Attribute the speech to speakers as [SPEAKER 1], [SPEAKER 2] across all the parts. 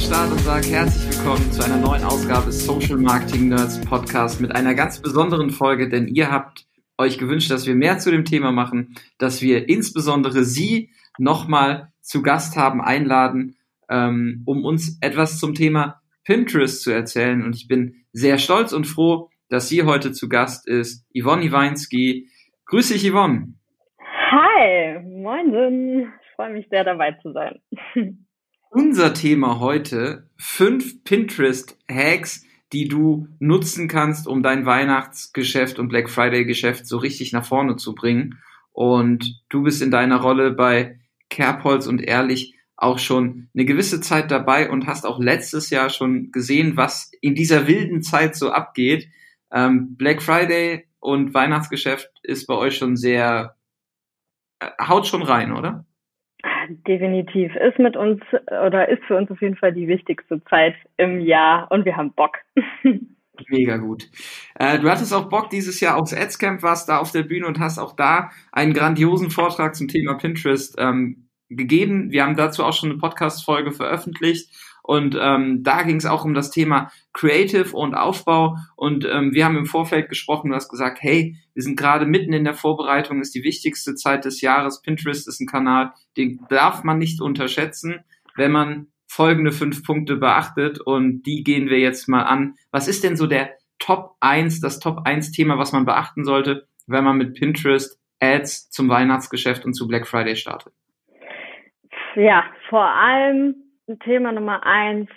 [SPEAKER 1] Start und sage herzlich willkommen zu einer neuen Ausgabe des Social Marketing Nerds Podcast mit einer ganz besonderen Folge, denn ihr habt euch gewünscht, dass wir mehr zu dem Thema machen, dass wir insbesondere Sie nochmal zu Gast haben, einladen, ähm, um uns etwas zum Thema Pinterest zu erzählen. Und ich bin sehr stolz und froh, dass sie heute zu Gast ist, Yvonne Iweinski. Grüß dich, Yvonne.
[SPEAKER 2] Hi, moin, ich freue mich sehr dabei zu sein.
[SPEAKER 1] Unser Thema heute, fünf Pinterest-Hacks, die du nutzen kannst, um dein Weihnachtsgeschäft und Black Friday-Geschäft so richtig nach vorne zu bringen. Und du bist in deiner Rolle bei Kerbholz und Ehrlich auch schon eine gewisse Zeit dabei und hast auch letztes Jahr schon gesehen, was in dieser wilden Zeit so abgeht. Ähm, Black Friday und Weihnachtsgeschäft ist bei euch schon sehr, äh, haut schon rein, oder?
[SPEAKER 2] Definitiv. Ist mit uns oder ist für uns auf jeden Fall die wichtigste Zeit im Jahr und wir haben Bock.
[SPEAKER 1] Mega gut. Äh, du hattest auch Bock dieses Jahr aufs Adscamp, warst da auf der Bühne und hast auch da einen grandiosen Vortrag zum Thema Pinterest ähm, gegeben. Wir haben dazu auch schon eine Podcast-Folge veröffentlicht und ähm, da ging es auch um das Thema Creative und Aufbau. Und ähm, wir haben im Vorfeld gesprochen, du hast gesagt, hey, wir sind gerade mitten in der Vorbereitung, ist die wichtigste Zeit des Jahres. Pinterest ist ein Kanal, den darf man nicht unterschätzen, wenn man folgende fünf Punkte beachtet. Und die gehen wir jetzt mal an. Was ist denn so der Top 1, das Top 1 Thema, was man beachten sollte, wenn man mit Pinterest Ads zum Weihnachtsgeschäft und zu Black Friday startet?
[SPEAKER 2] Ja, vor allem Thema Nummer eins,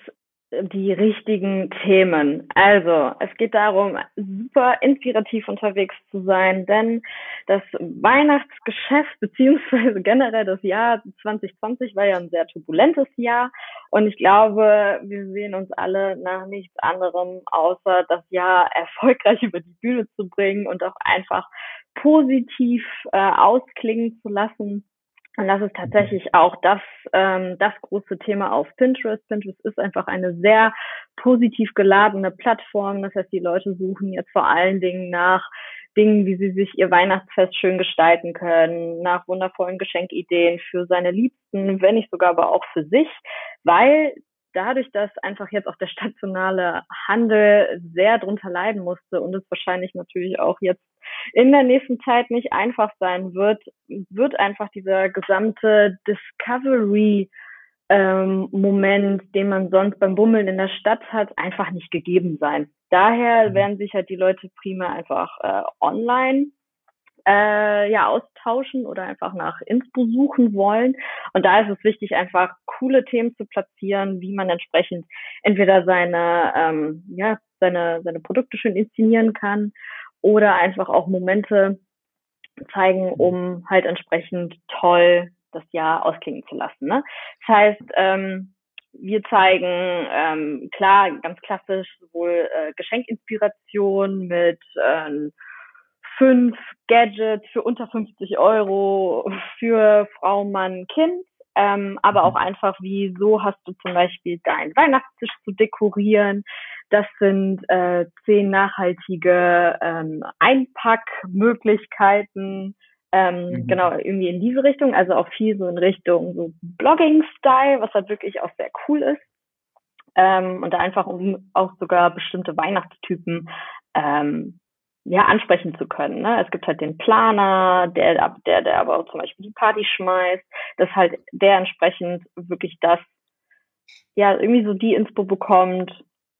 [SPEAKER 2] die richtigen Themen. Also, es geht darum, super inspirativ unterwegs zu sein, denn das Weihnachtsgeschäft beziehungsweise generell das Jahr 2020 war ja ein sehr turbulentes Jahr und ich glaube, wir sehen uns alle nach nichts anderem, außer das Jahr erfolgreich über die Bühne zu bringen und auch einfach positiv äh, ausklingen zu lassen und das ist tatsächlich auch das, ähm, das große Thema auf Pinterest. Pinterest ist einfach eine sehr positiv geladene Plattform. Das heißt, die Leute suchen jetzt vor allen Dingen nach Dingen, wie sie sich ihr Weihnachtsfest schön gestalten können, nach wundervollen Geschenkideen für seine Liebsten, wenn nicht sogar aber auch für sich, weil dadurch, dass einfach jetzt auch der stationale Handel sehr drunter leiden musste und es wahrscheinlich natürlich auch jetzt in der nächsten Zeit nicht einfach sein wird, wird einfach dieser gesamte Discovery ähm, Moment, den man sonst beim Bummeln in der Stadt hat, einfach nicht gegeben sein. Daher mhm. werden sich halt die Leute prima einfach äh, online äh, ja austauschen oder einfach nach Inspo suchen wollen. Und da ist es wichtig, einfach coole Themen zu platzieren, wie man entsprechend entweder seine ähm, ja seine seine Produkte schön inszenieren kann oder einfach auch Momente zeigen, um halt entsprechend toll das Jahr ausklingen zu lassen. Ne? Das heißt, ähm, wir zeigen ähm, klar ganz klassisch sowohl äh, Geschenkinspiration mit äh, fünf Gadgets für unter 50 Euro für Frau, Mann, Kind. Ähm, aber auch einfach, wie so hast du zum Beispiel deinen Weihnachtstisch zu dekorieren. Das sind äh, zehn nachhaltige ähm, Einpackmöglichkeiten. Ähm, mhm. Genau, irgendwie in diese Richtung. Also auch viel so in Richtung so Blogging-Style, was halt wirklich auch sehr cool ist. Ähm, und da einfach um auch sogar bestimmte Weihnachtstypen ähm, ja, ansprechen zu können. Ne? Es gibt halt den Planer, der, der, der aber auch zum Beispiel die Party schmeißt, dass halt der entsprechend wirklich das, ja, irgendwie so die Inspo bekommt,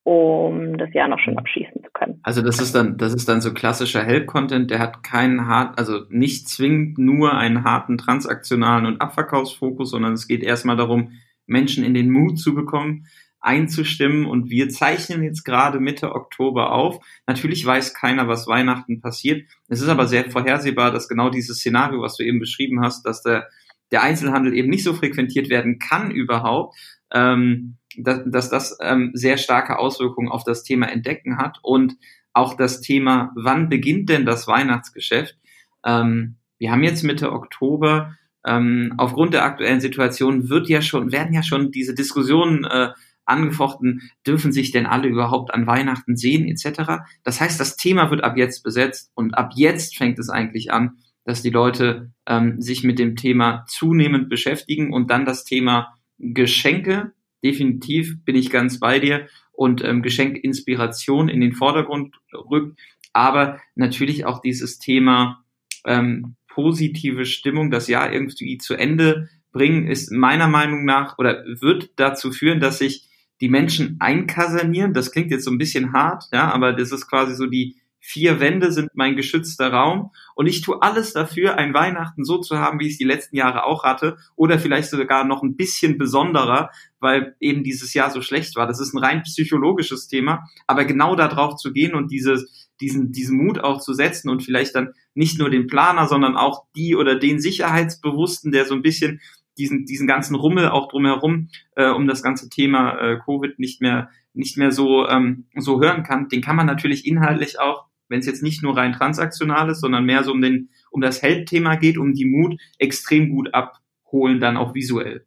[SPEAKER 2] um das Jahr noch schön abschließen zu können.
[SPEAKER 1] Also das ist dann, das ist dann so klassischer Help-Content, der hat keinen hart, also nicht zwingend nur einen harten transaktionalen und Abverkaufsfokus, sondern es geht erstmal darum, Menschen in den Mut zu bekommen, einzustimmen. Und wir zeichnen jetzt gerade Mitte Oktober auf. Natürlich weiß keiner, was Weihnachten passiert. Es ist aber sehr vorhersehbar, dass genau dieses Szenario, was du eben beschrieben hast, dass der, der Einzelhandel eben nicht so frequentiert werden kann überhaupt, ähm, dass, dass das ähm, sehr starke Auswirkungen auf das Thema Entdecken hat und auch das Thema, wann beginnt denn das Weihnachtsgeschäft? Ähm, wir haben jetzt Mitte Oktober. Ähm, aufgrund der aktuellen Situation wird ja schon, werden ja schon diese Diskussionen äh, angefochten, dürfen sich denn alle überhaupt an Weihnachten sehen etc. Das heißt, das Thema wird ab jetzt besetzt und ab jetzt fängt es eigentlich an, dass die Leute ähm, sich mit dem Thema zunehmend beschäftigen und dann das Thema Geschenke definitiv bin ich ganz bei dir und ähm, Geschenk Inspiration in den Vordergrund rückt, aber natürlich auch dieses Thema ähm, positive Stimmung, das Jahr irgendwie zu Ende bringen, ist meiner Meinung nach oder wird dazu führen, dass sich die Menschen einkasernieren. Das klingt jetzt so ein bisschen hart, ja, aber das ist quasi so die vier Wände sind mein geschützter Raum und ich tue alles dafür, ein Weihnachten so zu haben, wie ich es die letzten Jahre auch hatte oder vielleicht sogar noch ein bisschen besonderer, weil eben dieses Jahr so schlecht war. Das ist ein rein psychologisches Thema, aber genau darauf zu gehen und dieses, diesen, diesen Mut auch zu setzen und vielleicht dann nicht nur den Planer, sondern auch die oder den Sicherheitsbewussten, der so ein bisschen diesen, diesen ganzen Rummel auch drumherum äh, um das ganze Thema äh, Covid nicht mehr nicht mehr so ähm, so hören kann, den kann man natürlich inhaltlich auch wenn es jetzt nicht nur rein transaktional ist, sondern mehr so um den, um das Help-Thema geht, um die Mut extrem gut abholen, dann auch visuell.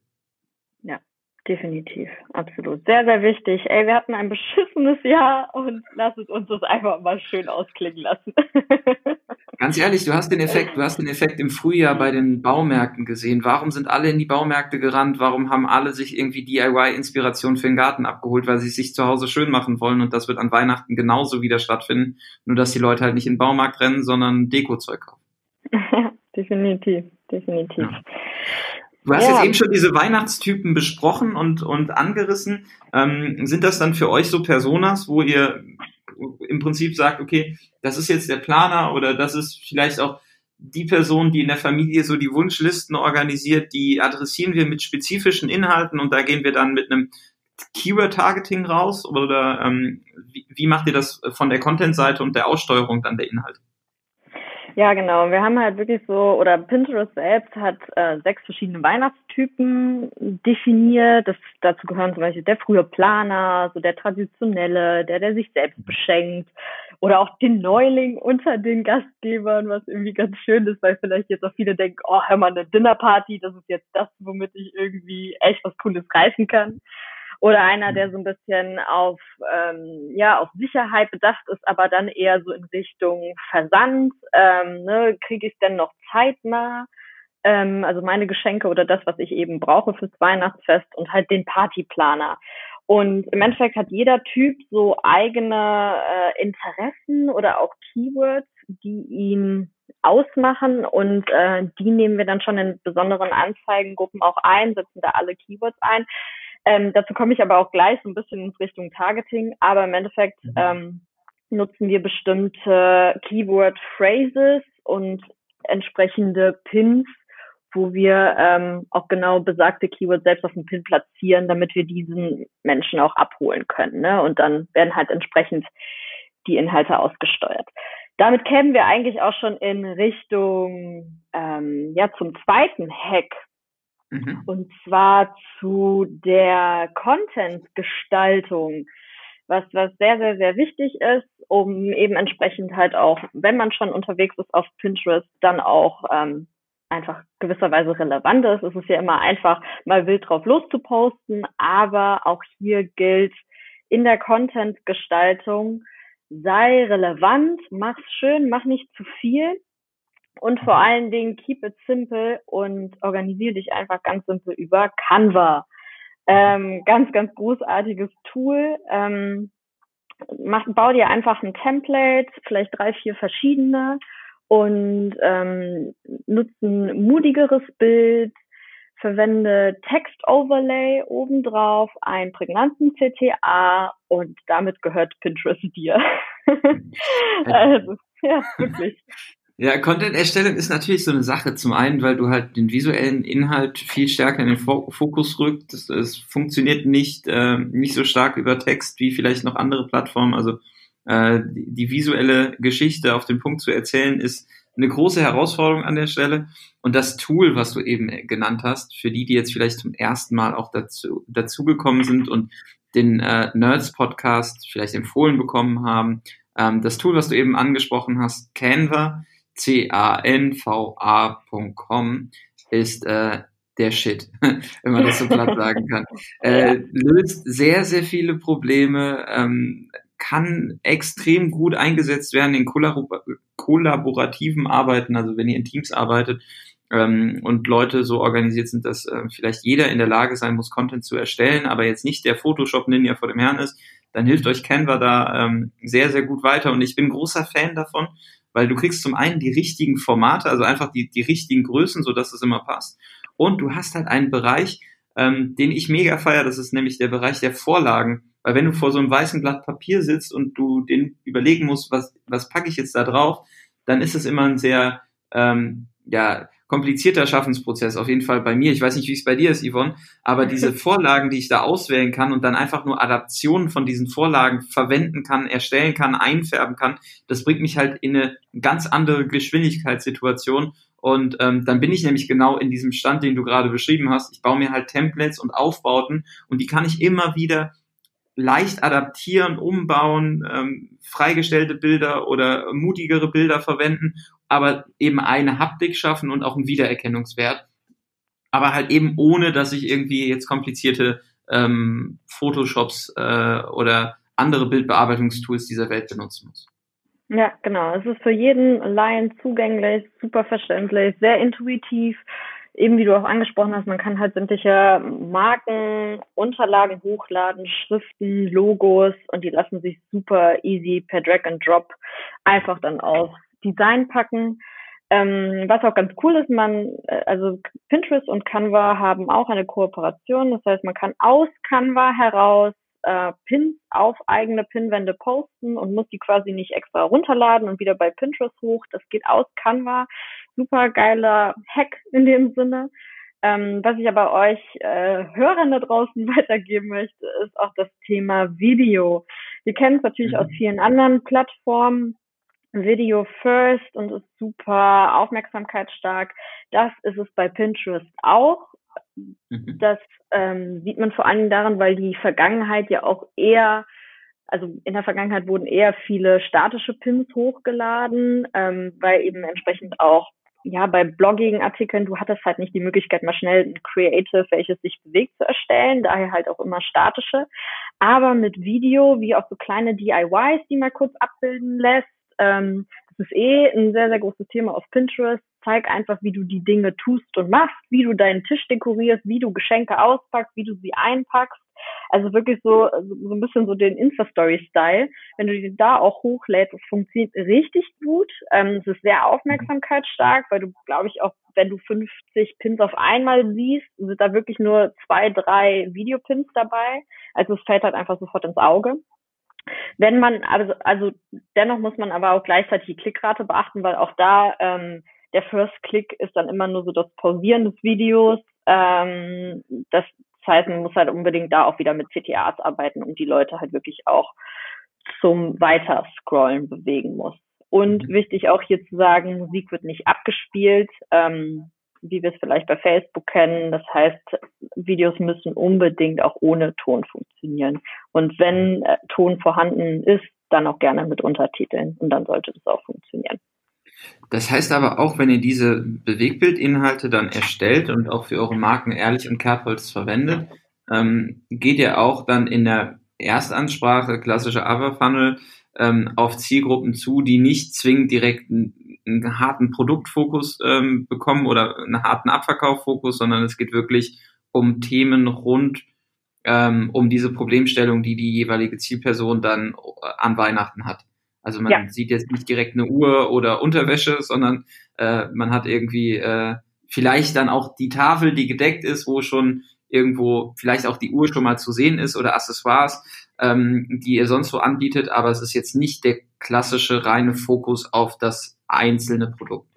[SPEAKER 2] Definitiv, absolut. Sehr, sehr wichtig. Ey, wir hatten ein beschissenes Jahr und lass es uns das einfach mal schön ausklingen lassen.
[SPEAKER 1] Ganz ehrlich, du hast den Effekt, du hast den Effekt im Frühjahr bei den Baumärkten gesehen. Warum sind alle in die Baumärkte gerannt? Warum haben alle sich irgendwie DIY-Inspiration für den Garten abgeholt, weil sie es sich zu Hause schön machen wollen? Und das wird an Weihnachten genauso wieder stattfinden. Nur, dass die Leute halt nicht in den Baumarkt rennen, sondern Dekozeug kaufen.
[SPEAKER 2] definitiv, definitiv. Ja.
[SPEAKER 1] Du hast ja. jetzt eben schon diese Weihnachtstypen besprochen und, und angerissen. Ähm, sind das dann für euch so Personas, wo ihr im Prinzip sagt, okay, das ist jetzt der Planer oder das ist vielleicht auch die Person, die in der Familie so die Wunschlisten organisiert, die adressieren wir mit spezifischen Inhalten und da gehen wir dann mit einem Keyword-Targeting raus oder ähm, wie, wie macht ihr das von der Content-Seite und der Aussteuerung dann der Inhalte?
[SPEAKER 2] Ja, genau. Wir haben halt wirklich so, oder Pinterest selbst hat äh, sechs verschiedene Weihnachtstypen definiert. Das, dazu gehören zum Beispiel der frühe Planer, so der traditionelle, der, der sich selbst beschenkt. Oder auch den Neuling unter den Gastgebern, was irgendwie ganz schön ist, weil vielleicht jetzt auch viele denken, oh, hör mal, eine Dinnerparty, das ist jetzt das, womit ich irgendwie echt was Cooles reißen kann oder einer, der so ein bisschen auf ähm, ja auf Sicherheit bedacht ist, aber dann eher so in Richtung Versand. Ähm, ne, Kriege ich es denn noch zeitnah? Ähm, also meine Geschenke oder das, was ich eben brauche fürs Weihnachtsfest und halt den Partyplaner. Und im Endeffekt hat jeder Typ so eigene äh, Interessen oder auch Keywords, die ihn ausmachen und äh, die nehmen wir dann schon in besonderen Anzeigengruppen auch ein, setzen da alle Keywords ein. Ähm, dazu komme ich aber auch gleich so ein bisschen in Richtung Targeting, aber im Endeffekt mhm. ähm, nutzen wir bestimmte Keyword Phrases und entsprechende Pins, wo wir ähm, auch genau besagte Keywords selbst auf dem Pin platzieren, damit wir diesen Menschen auch abholen können. Ne? Und dann werden halt entsprechend die Inhalte ausgesteuert. Damit kämen wir eigentlich auch schon in Richtung ähm, ja zum zweiten Hack, Mhm. Und zwar zu der Content-Gestaltung, was, was sehr, sehr, sehr wichtig ist, um eben entsprechend halt auch, wenn man schon unterwegs ist auf Pinterest, dann auch ähm, einfach gewisserweise relevant ist. Es ist ja immer einfach, mal wild drauf loszuposten, aber auch hier gilt in der Content-Gestaltung, sei relevant, mach's schön, mach nicht zu viel, und vor allen Dingen keep it simple und organisiere dich einfach ganz simpel über Canva. Ähm, ganz, ganz großartiges Tool. Ähm, mach, bau dir einfach ein Template, vielleicht drei, vier verschiedene und ähm, nutze ein mutigeres Bild, verwende Text-Overlay obendrauf, einen prägnanten CTA und damit gehört Pinterest dir.
[SPEAKER 1] also, ja, wirklich. Ja, Content-Erstellung ist natürlich so eine Sache. Zum einen, weil du halt den visuellen Inhalt viel stärker in den Fokus rückt. Es funktioniert nicht, äh, nicht so stark über Text wie vielleicht noch andere Plattformen. Also äh, die, die visuelle Geschichte auf den Punkt zu erzählen, ist eine große Herausforderung an der Stelle. Und das Tool, was du eben genannt hast, für die, die jetzt vielleicht zum ersten Mal auch dazu dazugekommen sind und den äh, Nerds Podcast vielleicht empfohlen bekommen haben, ähm, das Tool, was du eben angesprochen hast, Canva, canva.com ist äh, der Shit, wenn man das so platt sagen kann. Äh, löst sehr, sehr viele Probleme, ähm, kann extrem gut eingesetzt werden in kollaborativen Arbeiten, also wenn ihr in Teams arbeitet, ähm, und Leute so organisiert sind, dass äh, vielleicht jeder in der Lage sein muss, Content zu erstellen, aber jetzt nicht der Photoshop-Ninja vor dem Herrn ist, dann hilft euch Canva da ähm, sehr, sehr gut weiter. Und ich bin großer Fan davon, weil du kriegst zum einen die richtigen Formate, also einfach die, die richtigen Größen, so dass es immer passt. Und du hast halt einen Bereich, ähm, den ich mega feier, das ist nämlich der Bereich der Vorlagen. Weil wenn du vor so einem weißen Blatt Papier sitzt und du den überlegen musst, was, was packe ich jetzt da drauf, dann ist es immer ein sehr, ähm, ja, komplizierter Schaffensprozess, auf jeden Fall bei mir. Ich weiß nicht, wie es bei dir ist, Yvonne, aber diese Vorlagen, die ich da auswählen kann und dann einfach nur Adaptionen von diesen Vorlagen verwenden kann, erstellen kann, einfärben kann, das bringt mich halt in eine ganz andere Geschwindigkeitssituation. Und ähm, dann bin ich nämlich genau in diesem Stand, den du gerade beschrieben hast. Ich baue mir halt Templates und Aufbauten und die kann ich immer wieder leicht adaptieren, umbauen, ähm, freigestellte Bilder oder mutigere Bilder verwenden aber eben eine Haptik schaffen und auch einen Wiedererkennungswert. Aber halt eben ohne, dass ich irgendwie jetzt komplizierte ähm, Photoshops äh, oder andere Bildbearbeitungstools dieser Welt benutzen muss.
[SPEAKER 2] Ja, genau. Es ist für jeden Laien zugänglich, super verständlich, sehr intuitiv. Eben wie du auch angesprochen hast, man kann halt sämtliche Marken, Unterlagen hochladen, Schriften, Logos und die lassen sich super easy per Drag and Drop einfach dann auf Design packen. Ähm, was auch ganz cool ist, man, äh, also Pinterest und Canva haben auch eine Kooperation. Das heißt, man kann aus Canva heraus äh, Pins auf eigene Pinwände posten und muss die quasi nicht extra runterladen und wieder bei Pinterest hoch. Das geht aus Canva. Super geiler Hack in dem Sinne. Ähm, was ich aber euch äh, Hörern da draußen weitergeben möchte, ist auch das Thema Video. Wir kennen es natürlich mhm. aus vielen anderen Plattformen. Video First und ist super aufmerksamkeitsstark. Das ist es bei Pinterest auch. Mhm. Das ähm, sieht man vor allem daran, weil die Vergangenheit ja auch eher, also in der Vergangenheit wurden eher viele statische Pins hochgeladen, ähm, weil eben entsprechend auch ja, bei Blogging-Artikeln, du hattest halt nicht die Möglichkeit, mal schnell ein Creative, welches sich bewegt, zu erstellen, daher halt auch immer statische. Aber mit Video, wie auch so kleine DIYs, die man kurz abbilden lässt, ähm, das ist eh ein sehr, sehr großes Thema auf Pinterest. Zeig einfach, wie du die Dinge tust und machst, wie du deinen Tisch dekorierst, wie du Geschenke auspackst, wie du sie einpackst. Also wirklich so, so ein bisschen so den Insta-Story-Style. Wenn du die da auch hochlädst, das funktioniert richtig gut. Ähm, es ist sehr aufmerksamkeitsstark, weil du, glaube ich, auch wenn du 50 Pins auf einmal siehst, sind da wirklich nur zwei, drei Videopins dabei. Also es fällt halt einfach sofort ins Auge. Wenn man, also, also dennoch muss man aber auch gleichzeitig die Klickrate beachten, weil auch da ähm, der First Click ist dann immer nur so das Pausieren des Videos. Ähm, das heißt, man muss halt unbedingt da auch wieder mit CTAs arbeiten, um die Leute halt wirklich auch zum Weiterscrollen bewegen muss. Und mhm. wichtig auch hier zu sagen, Musik wird nicht abgespielt. Ähm, wie wir es vielleicht bei Facebook kennen. Das heißt, Videos müssen unbedingt auch ohne Ton funktionieren. Und wenn äh, Ton vorhanden ist, dann auch gerne mit Untertiteln und dann sollte das auch funktionieren.
[SPEAKER 1] Das heißt aber auch, wenn ihr diese Bewegbildinhalte dann erstellt und auch für eure Marken Ehrlich und Kerbholz verwendet, ähm, geht ihr auch dann in der Erstansprache, klassische Other Funnel, ähm, auf Zielgruppen zu, die nicht zwingend direkt einen harten Produktfokus ähm, bekommen oder einen harten Abverkauffokus, sondern es geht wirklich um Themen rund ähm, um diese Problemstellung, die die jeweilige Zielperson dann an Weihnachten hat. Also man ja. sieht jetzt nicht direkt eine Uhr oder Unterwäsche, sondern äh, man hat irgendwie äh, vielleicht dann auch die Tafel, die gedeckt ist, wo schon irgendwo vielleicht auch die Uhr schon mal zu sehen ist oder Accessoires, ähm, die ihr sonst so anbietet, aber es ist jetzt nicht der klassische reine Fokus auf das einzelne Produkte.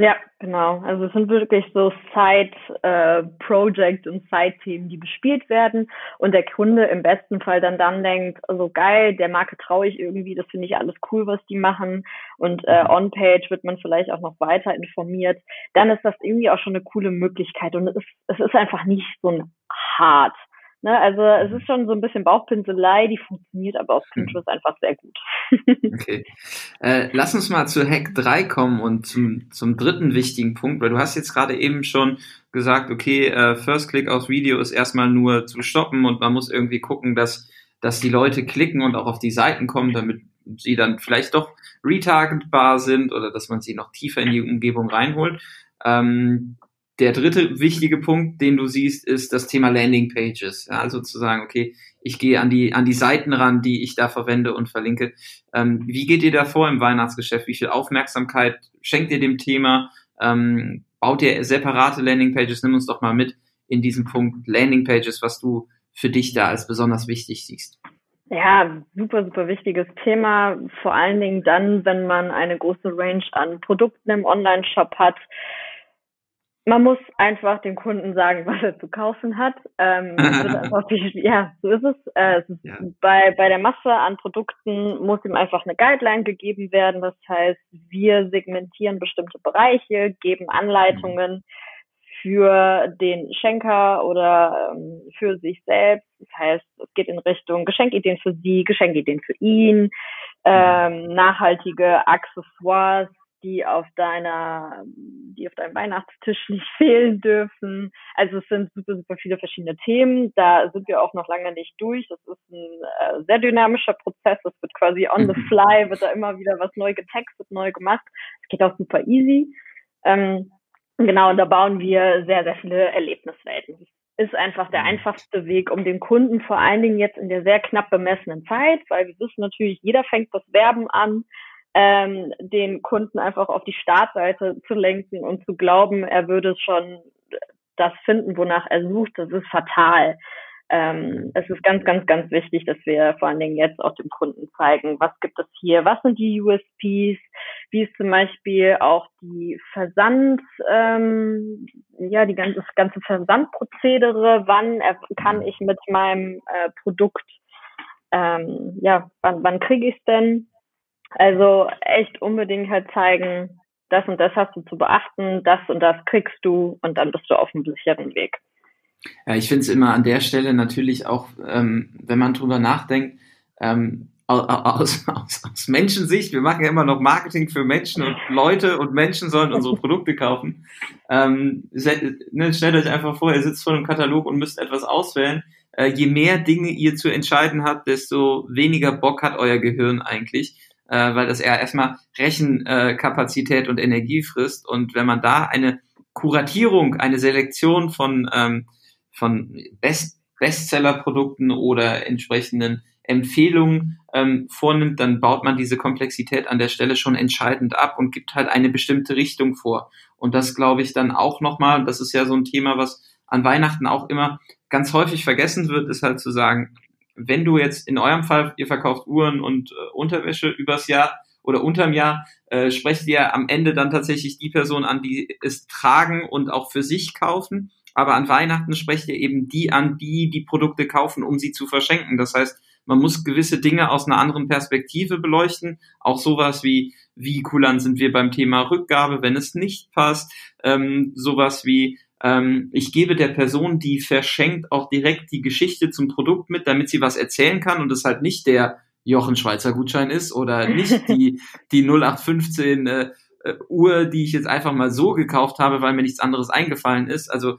[SPEAKER 2] Ja, genau. Also es sind wirklich so Side-Projects äh, und Side-Themen, die bespielt werden und der Kunde im besten Fall dann dann denkt, so also geil, der Marke traue ich irgendwie, das finde ich alles cool, was die machen und äh, mhm. on-page wird man vielleicht auch noch weiter informiert. Dann ist das irgendwie auch schon eine coole Möglichkeit und es ist, es ist einfach nicht so ein hart. Ne, also es ist schon so ein bisschen Bauchpinselei, die funktioniert aber auf hm. Pinterest einfach sehr gut.
[SPEAKER 1] okay. Äh, lass uns mal zu Hack 3 kommen und zum, zum dritten wichtigen Punkt, weil du hast jetzt gerade eben schon gesagt, okay, äh, First Click aufs Video ist erstmal nur zu stoppen und man muss irgendwie gucken, dass, dass die Leute klicken und auch auf die Seiten kommen, damit sie dann vielleicht doch retargetbar sind oder dass man sie noch tiefer in die Umgebung reinholt. Ähm, der dritte wichtige Punkt, den du siehst, ist das Thema Landing Pages. Ja, also zu sagen, okay, ich gehe an die, an die Seiten ran, die ich da verwende und verlinke. Ähm, wie geht ihr da vor im Weihnachtsgeschäft? Wie viel Aufmerksamkeit schenkt ihr dem Thema? Ähm, baut ihr separate Landing Pages? Nimm uns doch mal mit in diesen Punkt Landing Pages, was du für dich da als besonders wichtig siehst.
[SPEAKER 2] Ja, super, super wichtiges Thema. Vor allen Dingen dann, wenn man eine große Range an Produkten im Online-Shop hat man muss einfach dem Kunden sagen, was er zu kaufen hat. Ähm, ja, so ist es. Äh, es ist ja. bei, bei der Masse an Produkten muss ihm einfach eine Guideline gegeben werden. Das heißt, wir segmentieren bestimmte Bereiche, geben Anleitungen mhm. für den Schenker oder ähm, für sich selbst. Das heißt, es geht in Richtung Geschenkideen für Sie, Geschenkideen für ihn, mhm. ähm, nachhaltige Accessoires, die auf deiner, die auf deinem Weihnachtstisch nicht fehlen dürfen. Also es sind super, super viele verschiedene Themen. Da sind wir auch noch lange nicht durch. Das ist ein äh, sehr dynamischer Prozess. Das wird quasi on the mhm. fly, wird da immer wieder was neu getextet, neu gemacht. Es geht auch super easy. Ähm, genau, und da bauen wir sehr, sehr viele Erlebniswelten. Ist einfach der mhm. einfachste Weg, um den Kunden vor allen Dingen jetzt in der sehr knapp bemessenen Zeit, weil wir wissen natürlich, jeder fängt das Werben an ähm, den Kunden einfach auf die Startseite zu lenken und zu glauben, er würde schon das finden, wonach er sucht, das ist fatal. Ähm, es ist ganz, ganz, ganz wichtig, dass wir vor allen Dingen jetzt auch dem Kunden zeigen, was gibt es hier, was sind die USPs, wie ist zum Beispiel auch die Versand, ähm, ja, die ganze, das ganze Versandprozedere, wann kann ich mit meinem äh, Produkt, ähm, ja, wann, wann kriege ich es denn? Also echt unbedingt halt zeigen, das und das hast du zu beachten, das und das kriegst du und dann bist du auf einem sicheren Weg.
[SPEAKER 1] Ja, ich finde es immer an der Stelle natürlich auch, ähm, wenn man drüber nachdenkt, ähm, aus, aus, aus Menschensicht, wir machen ja immer noch Marketing für Menschen und Leute und Menschen sollen unsere Produkte kaufen. Ähm, ne, stellt euch einfach vor, ihr sitzt vor einem Katalog und müsst etwas auswählen. Äh, je mehr Dinge ihr zu entscheiden habt, desto weniger Bock hat euer Gehirn eigentlich äh, weil das eher erstmal Rechenkapazität und Energie frisst. Und wenn man da eine Kuratierung, eine Selektion von, ähm, von Best Bestseller-Produkten oder entsprechenden Empfehlungen ähm, vornimmt, dann baut man diese Komplexität an der Stelle schon entscheidend ab und gibt halt eine bestimmte Richtung vor. Und das glaube ich dann auch nochmal, das ist ja so ein Thema, was an Weihnachten auch immer ganz häufig vergessen wird, ist halt zu sagen, wenn du jetzt in eurem Fall, ihr verkauft Uhren und äh, Unterwäsche übers Jahr oder unterm Jahr, äh, sprecht ihr am Ende dann tatsächlich die Person an, die es tragen und auch für sich kaufen. Aber an Weihnachten sprecht ihr eben die an, die die Produkte kaufen, um sie zu verschenken. Das heißt, man muss gewisse Dinge aus einer anderen Perspektive beleuchten. Auch sowas wie, wie kulant sind wir beim Thema Rückgabe, wenn es nicht passt. Ähm, sowas wie, ähm, ich gebe der Person, die verschenkt, auch direkt die Geschichte zum Produkt mit, damit sie was erzählen kann und es halt nicht der Jochen Schweizer Gutschein ist oder nicht die, die 0815 äh, äh, Uhr, die ich jetzt einfach mal so gekauft habe, weil mir nichts anderes eingefallen ist. Also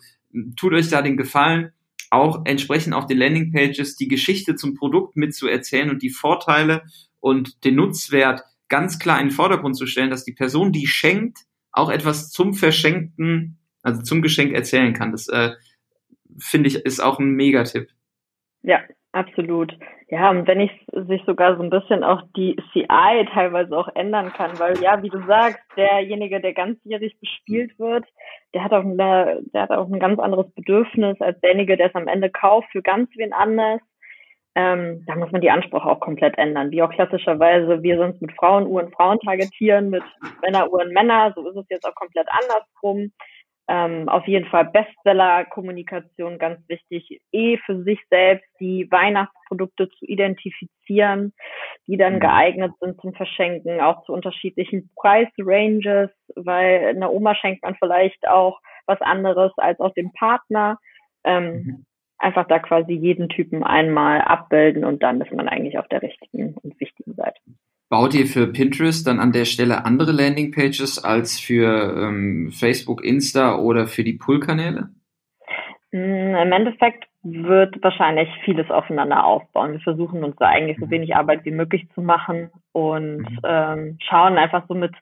[SPEAKER 1] tut euch da den Gefallen, auch entsprechend auf den Landingpages die Geschichte zum Produkt mitzuerzählen und die Vorteile und den Nutzwert ganz klar in den Vordergrund zu stellen, dass die Person, die schenkt, auch etwas zum Verschenkten also zum Geschenk erzählen kann. Das äh, finde ich ist auch ein Megatipp.
[SPEAKER 2] Ja, absolut. Ja, und wenn ich sich sogar so ein bisschen auch die CI teilweise auch ändern kann, weil ja, wie du sagst, derjenige, der ganzjährig bespielt wird, der hat auch ein, der hat auch ein ganz anderes Bedürfnis als derjenige, der es am Ende kauft für ganz wen anders. Ähm, da muss man die Ansprache auch komplett ändern. Wie auch klassischerweise wir sonst mit Frauenuhren Frauen targetieren, mit Männeruhren Männer, so ist es jetzt auch komplett andersrum. Ähm, auf jeden Fall Bestseller-Kommunikation ganz wichtig, eh für sich selbst die Weihnachtsprodukte zu identifizieren, die dann mhm. geeignet sind zum Verschenken, auch zu unterschiedlichen Price-Ranges, weil einer Oma schenkt man vielleicht auch was anderes als auch dem Partner. Ähm, mhm. Einfach da quasi jeden Typen einmal abbilden und dann ist man eigentlich auf der richtigen und wichtigen Seite.
[SPEAKER 1] Baut ihr für Pinterest dann an der Stelle andere Landingpages als für ähm, Facebook, Insta oder für die Pull-Kanäle?
[SPEAKER 2] Mm, Im Endeffekt wird wahrscheinlich vieles aufeinander aufbauen. Wir versuchen uns da eigentlich so mhm. wenig Arbeit wie möglich zu machen und mhm. ähm, schauen einfach so mit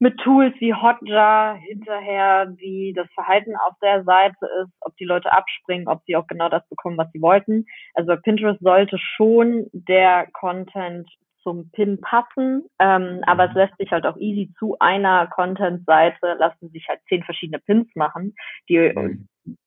[SPEAKER 2] mit Tools wie Hotjar hinterher, wie das Verhalten auf der Seite ist, ob die Leute abspringen, ob sie auch genau das bekommen, was sie wollten. Also bei Pinterest sollte schon der Content zum Pin passen, ähm, aber es lässt sich halt auch easy zu einer Content-Seite lassen sich halt zehn verschiedene Pins machen, die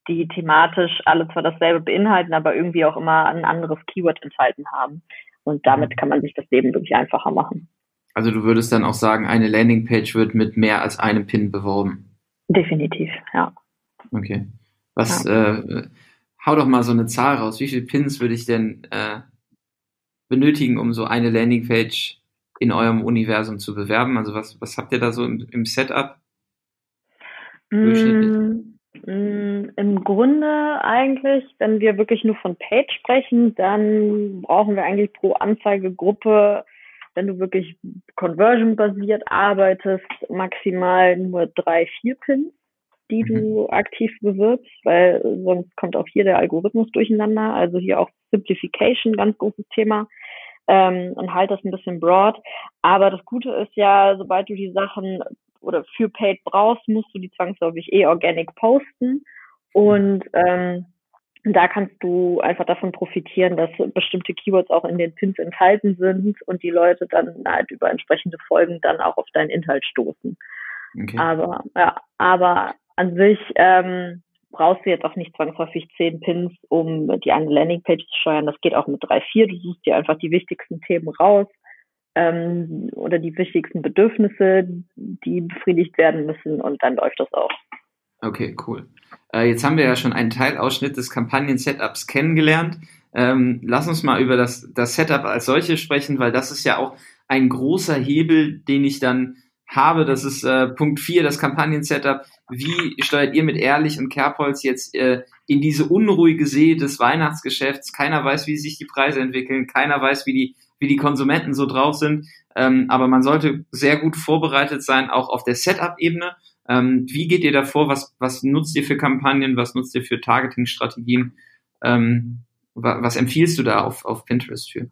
[SPEAKER 2] die thematisch alle zwar dasselbe beinhalten, aber irgendwie auch immer ein anderes Keyword enthalten haben. Und damit kann man sich das Leben wirklich einfacher machen.
[SPEAKER 1] Also du würdest dann auch sagen, eine Landingpage wird mit mehr als einem Pin beworben.
[SPEAKER 2] Definitiv, ja.
[SPEAKER 1] Okay. Was, ja. äh, hau doch mal so eine Zahl raus. Wie viele Pins würde ich denn äh, benötigen, um so eine Landingpage in eurem Universum zu bewerben? Also was, was habt ihr da so im, im Setup?
[SPEAKER 2] Mm, mm, Im Grunde eigentlich, wenn wir wirklich nur von Page sprechen, dann brauchen wir eigentlich pro Anzeigegruppe wenn du wirklich conversion-basiert arbeitest, maximal nur drei, vier Pins, die du mhm. aktiv bewirbst, weil sonst kommt auch hier der Algorithmus durcheinander. Also hier auch Simplification, ganz großes Thema. Ähm, und halt das ein bisschen broad. Aber das Gute ist ja, sobald du die Sachen oder für Paid brauchst, musst du die zwangsläufig eh organic posten. Und ähm, da kannst du einfach davon profitieren, dass bestimmte Keywords auch in den Pins enthalten sind und die Leute dann halt über entsprechende Folgen dann auch auf deinen Inhalt stoßen. Okay. Aber ja, aber an sich ähm, brauchst du jetzt auch nicht zwangsläufig zehn Pins, um die eine Landingpage zu steuern. Das geht auch mit drei, vier. Du suchst dir einfach die wichtigsten Themen raus ähm, oder die wichtigsten Bedürfnisse, die befriedigt werden müssen und dann läuft das auch.
[SPEAKER 1] Okay, cool. Äh, jetzt haben wir ja schon einen Teilausschnitt des Kampagnen-Setups kennengelernt. Ähm, lass uns mal über das, das Setup als solches sprechen, weil das ist ja auch ein großer Hebel, den ich dann habe. Das ist äh, Punkt 4, das Kampagnen-Setup. Wie steuert ihr mit Ehrlich und Kerbholz jetzt äh, in diese unruhige See des Weihnachtsgeschäfts? Keiner weiß, wie sich die Preise entwickeln. Keiner weiß, wie die, wie die Konsumenten so drauf sind. Ähm, aber man sollte sehr gut vorbereitet sein, auch auf der Setup-Ebene. Ähm, wie geht ihr da vor? Was, was nutzt ihr für Kampagnen? Was nutzt ihr für Targeting-Strategien? Ähm, was, was empfiehlst du da auf, auf Pinterest für?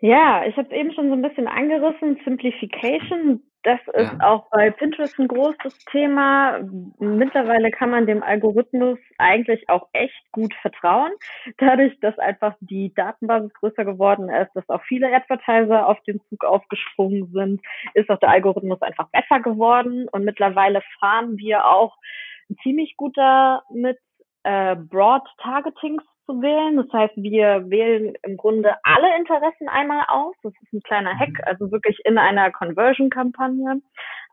[SPEAKER 2] Ja, ich habe eben schon so ein bisschen angerissen, Simplification. Das ist ja. auch bei Pinterest ein großes Thema. Mittlerweile kann man dem Algorithmus eigentlich auch echt gut vertrauen. Dadurch, dass einfach die Datenbasis größer geworden ist, dass auch viele Advertiser auf den Zug aufgesprungen sind, ist auch der Algorithmus einfach besser geworden. Und mittlerweile fahren wir auch ziemlich gut damit, äh, Broad Targetings zu wählen. Das heißt, wir wählen im Grunde alle Interessen einmal aus. Das ist ein kleiner Hack, mhm. also wirklich in einer Conversion-Kampagne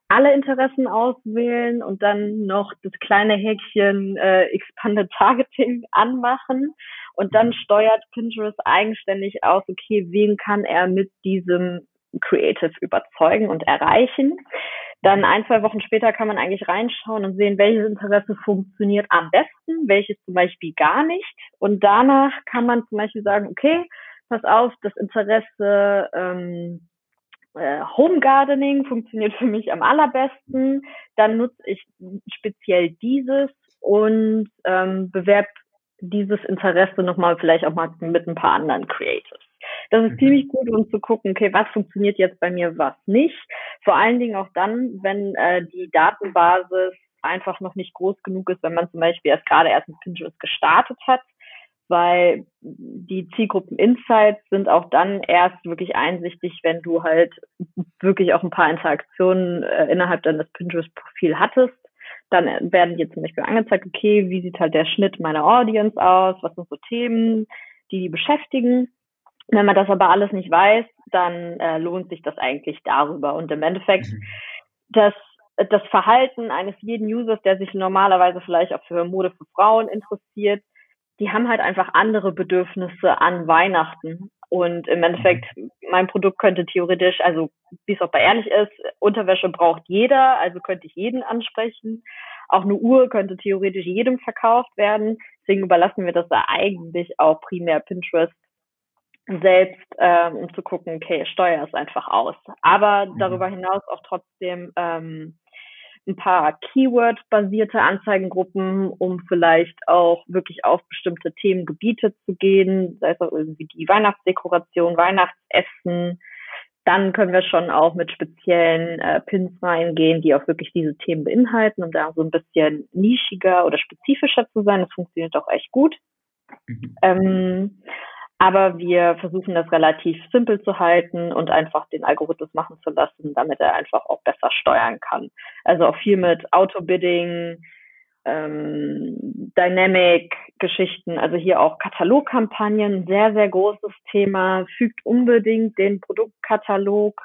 [SPEAKER 2] alle Interessen auswählen und dann noch das kleine Häkchen äh, Expanded Targeting anmachen und dann mhm. steuert Pinterest eigenständig aus, okay, wen kann er mit diesem Creative überzeugen und erreichen. Dann ein, zwei Wochen später kann man eigentlich reinschauen und sehen, welches Interesse funktioniert am besten, welches zum Beispiel gar nicht. Und danach kann man zum Beispiel sagen, okay, pass auf, das Interesse ähm, äh, Home Gardening funktioniert für mich am allerbesten. Dann nutze ich speziell dieses und ähm, bewerbe dieses Interesse nochmal vielleicht auch mal mit ein paar anderen Creatives. Das ist mhm. ziemlich gut, um zu gucken, okay, was funktioniert jetzt bei mir, was nicht. Vor allen Dingen auch dann, wenn äh, die Datenbasis einfach noch nicht groß genug ist, wenn man zum Beispiel erst gerade erst mit Pinterest gestartet hat, weil die Zielgruppen Insights sind auch dann erst wirklich einsichtig, wenn du halt wirklich auch ein paar Interaktionen äh, innerhalb deines Pinterest-Profil hattest. Dann werden dir zum Beispiel angezeigt, okay, wie sieht halt der Schnitt meiner Audience aus, was sind so Themen, die die beschäftigen. Wenn man das aber alles nicht weiß, dann äh, lohnt sich das eigentlich darüber. Und im Endeffekt, mhm. das, das Verhalten eines jeden Users, der sich normalerweise vielleicht auch für Mode für Frauen interessiert, die haben halt einfach andere Bedürfnisse an Weihnachten. Und im Endeffekt, mhm. mein Produkt könnte theoretisch, also wie es auch bei ehrlich ist, Unterwäsche braucht jeder, also könnte ich jeden ansprechen. Auch eine Uhr könnte theoretisch jedem verkauft werden. Deswegen überlassen wir das da eigentlich auch primär Pinterest selbst, ähm, um zu gucken, okay, steuer es einfach aus. Aber mhm. darüber hinaus auch trotzdem ähm, ein paar Keyword-basierte Anzeigengruppen, um vielleicht auch wirklich auf bestimmte Themengebiete zu gehen, sei es auch irgendwie die Weihnachtsdekoration, Weihnachtsessen, dann können wir schon auch mit speziellen äh, Pins reingehen, die auch wirklich diese Themen beinhalten, um da so ein bisschen nischiger oder spezifischer zu sein. Das funktioniert auch echt gut. Mhm. Ähm, aber wir versuchen das relativ simpel zu halten und einfach den Algorithmus machen zu lassen, damit er einfach auch besser steuern kann. Also auch viel mit Auto-Bidding, ähm, Dynamic-Geschichten, also hier auch Katalogkampagnen, sehr, sehr großes Thema. Fügt unbedingt den Produktkatalog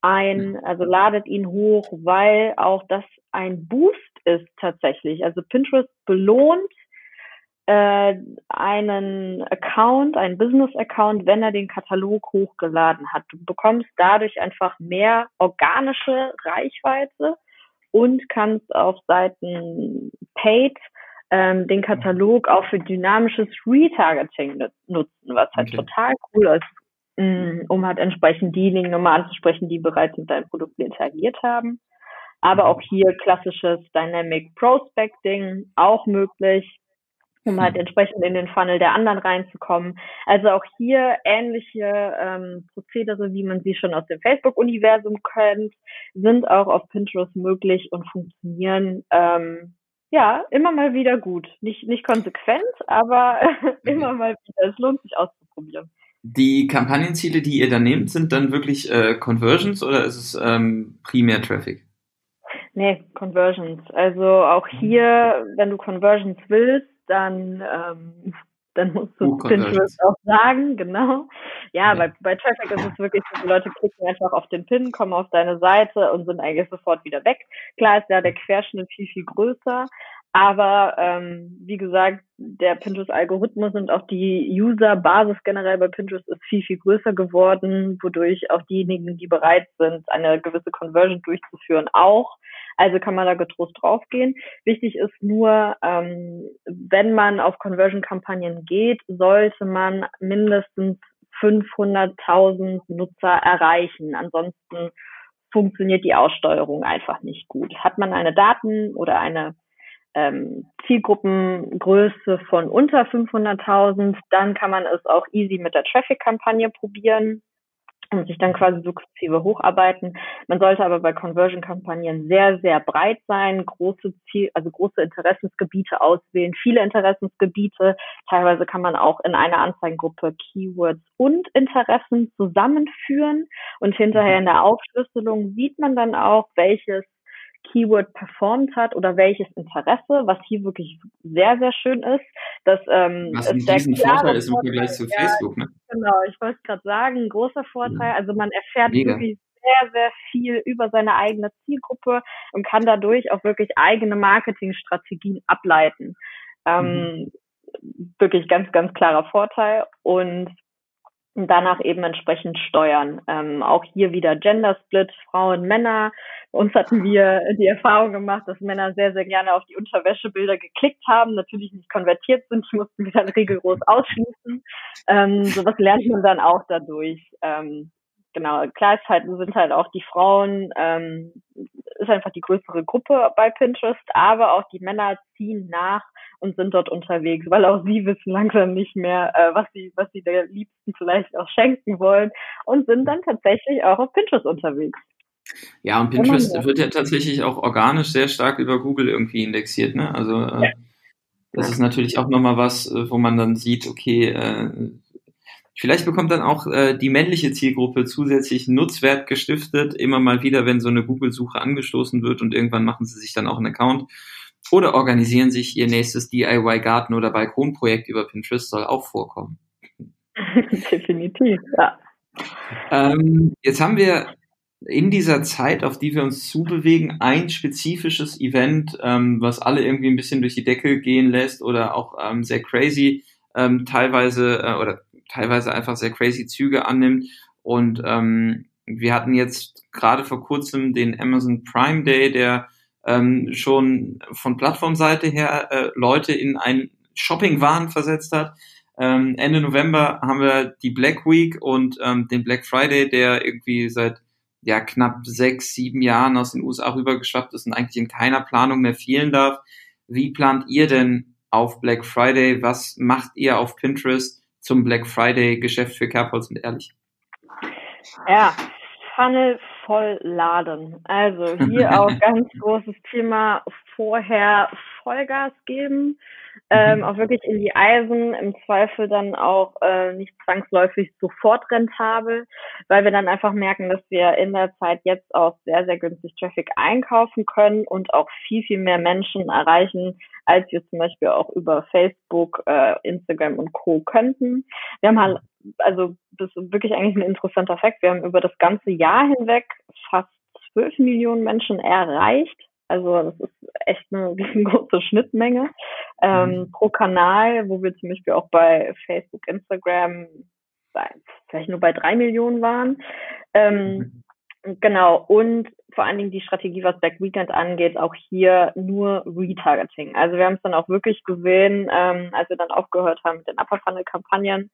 [SPEAKER 2] ein, also ladet ihn hoch, weil auch das ein Boost ist tatsächlich. Also Pinterest belohnt äh, einen Account, einen Business-Account, wenn er den Katalog hochgeladen hat. Du bekommst dadurch einfach mehr organische Reichweite und kannst auf Seiten Paid ähm, den Katalog auch für dynamisches Retargeting nutzen, was halt okay. total cool ist, mm, um halt entsprechend diejenigen nochmal anzusprechen, die bereits mit deinem Produkt interagiert haben. Aber auch hier klassisches Dynamic Prospecting auch möglich, um halt entsprechend in den Funnel der anderen reinzukommen. Also auch hier ähnliche ähm, Prozedere, wie man sie schon aus dem Facebook-Universum kennt, sind auch auf Pinterest möglich und funktionieren ähm, ja immer mal wieder gut. Nicht, nicht konsequent, aber immer mal wieder. Es lohnt sich auszuprobieren.
[SPEAKER 1] Die Kampagnenziele, die ihr da nehmt, sind dann wirklich äh, Conversions oder ist es ähm, primär Traffic?
[SPEAKER 2] Nee, Conversions. Also auch hier, wenn du Conversions willst, dann, ähm, dann musst du Pinterest auch sagen, genau. Ja, ja. Bei, bei Traffic ist es wirklich so, die Leute klicken einfach auf den Pin, kommen auf deine Seite und sind eigentlich sofort wieder weg. Klar ist ja der Querschnitt viel, viel größer, aber ähm, wie gesagt, der Pinterest-Algorithmus und auch die User-Basis generell bei Pinterest ist viel, viel größer geworden, wodurch auch diejenigen, die bereit sind, eine gewisse Conversion durchzuführen, auch also kann man da getrost draufgehen. Wichtig ist nur, ähm, wenn man auf Conversion-Kampagnen geht, sollte man mindestens 500.000 Nutzer erreichen. Ansonsten funktioniert die Aussteuerung einfach nicht gut. Hat man eine Daten- oder eine ähm, Zielgruppengröße von unter 500.000, dann kann man es auch easy mit der Traffic-Kampagne probieren und sich dann quasi sukzessive hocharbeiten. Man sollte aber bei Conversion-Kampagnen sehr, sehr breit sein, große Ziel, also große Interessensgebiete auswählen, viele Interessensgebiete. Teilweise kann man auch in einer Anzeigengruppe Keywords und Interessen zusammenführen und hinterher in der Aufschlüsselung sieht man dann auch, welches Keyword performt hat oder welches Interesse, was hier wirklich sehr, sehr schön ist. Dass, ähm,
[SPEAKER 1] was ein riesen Vorteil ist im Vergleich zu Facebook, ne?
[SPEAKER 2] Genau, ich wollte es gerade sagen, ein großer Vorteil. Also man erfährt Mega. wirklich sehr, sehr viel über seine eigene Zielgruppe und kann dadurch auch wirklich eigene Marketingstrategien ableiten. Ähm, mhm. Wirklich ganz, ganz klarer Vorteil. Und und danach eben entsprechend steuern. Ähm, auch hier wieder Gender Split, Frauen, Männer. Uns hatten wir die Erfahrung gemacht, dass Männer sehr, sehr gerne auf die Unterwäschebilder geklickt haben, natürlich nicht konvertiert sind, die mussten wir dann rigoros ausschließen. Ähm, sowas lernt man dann auch dadurch. Ähm, genau, klar ist halt, sind halt auch die Frauen, ähm, ist einfach die größere Gruppe bei Pinterest, aber auch die Männer ziehen nach und sind dort unterwegs, weil auch sie wissen langsam nicht mehr, äh, was sie, was sie der Liebsten vielleicht auch schenken wollen und sind dann tatsächlich auch auf Pinterest unterwegs.
[SPEAKER 1] Ja, und Pinterest wird ja tatsächlich auch organisch sehr stark über Google irgendwie indexiert, ne? Also äh, das ist natürlich auch nochmal was, äh, wo man dann sieht, okay, äh, Vielleicht bekommt dann auch äh, die männliche Zielgruppe zusätzlich Nutzwert gestiftet, immer mal wieder, wenn so eine Google-Suche angestoßen wird und irgendwann machen sie sich dann auch einen Account oder organisieren sich ihr nächstes DIY-Garten- oder Balkonprojekt über Pinterest, soll auch vorkommen.
[SPEAKER 2] Definitiv, ja.
[SPEAKER 1] Ähm, jetzt haben wir in dieser Zeit, auf die wir uns zubewegen, ein spezifisches Event, ähm, was alle irgendwie ein bisschen durch die Decke gehen lässt oder auch ähm, sehr crazy ähm, teilweise äh, oder teilweise einfach sehr crazy Züge annimmt. Und ähm, wir hatten jetzt gerade vor kurzem den Amazon Prime Day, der ähm, schon von Plattformseite her äh, Leute in ein Shopping-Wahn versetzt hat. Ähm, Ende November haben wir die Black Week und ähm, den Black Friday, der irgendwie seit ja knapp sechs, sieben Jahren aus den USA rübergeschwappt ist und eigentlich in keiner Planung mehr fehlen darf. Wie plant ihr denn auf Black Friday? Was macht ihr auf Pinterest zum Black Friday Geschäft für Kerbholz und Ehrlich?
[SPEAKER 2] Ja, Funnel voll laden. Also hier auch ganz großes Thema vorher Vollgas geben, ähm, mhm. auch wirklich in die Eisen, im Zweifel dann auch äh, nicht zwangsläufig sofort rentabel, weil wir dann einfach merken, dass wir in der Zeit jetzt auch sehr, sehr günstig Traffic einkaufen können und auch viel, viel mehr Menschen erreichen, als wir zum Beispiel auch über Facebook, äh, Instagram und Co. könnten. Wir haben halt, also das ist wirklich eigentlich ein interessanter Fakt, wir haben über das ganze Jahr hinweg fast 12 Millionen Menschen erreicht also das ist echt eine riesengroße Schnittmenge ähm, mhm. pro Kanal, wo wir zum Beispiel auch bei Facebook, Instagram vielleicht nur bei drei Millionen waren. Ähm, mhm. Genau, und vor allen Dingen die Strategie, was Black Weekend angeht, auch hier nur Retargeting. Also wir haben es dann auch wirklich gesehen, ähm, als wir dann aufgehört haben mit den Upper Funnel Kampagnen,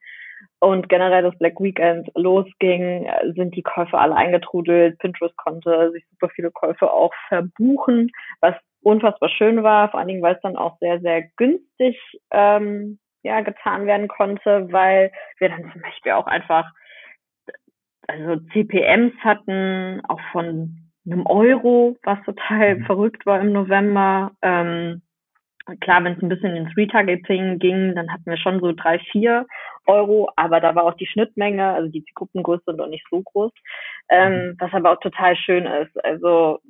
[SPEAKER 2] und generell das Black Weekend losging, sind die Käufe alle eingetrudelt. Pinterest konnte sich super viele Käufe auch verbuchen, was unfassbar schön war, vor allen Dingen, weil es dann auch sehr, sehr günstig ähm, ja, getan werden konnte, weil wir dann zum Beispiel auch einfach also CPMs hatten, auch von einem Euro, was total mhm. verrückt war im November. Ähm, klar, wenn es ein bisschen ins Retargeting ging, dann hatten wir schon so drei, vier Euro, aber da war auch die Schnittmenge, also die Gruppengröße noch nicht so groß, ähm, mhm. was aber auch total schön ist. Also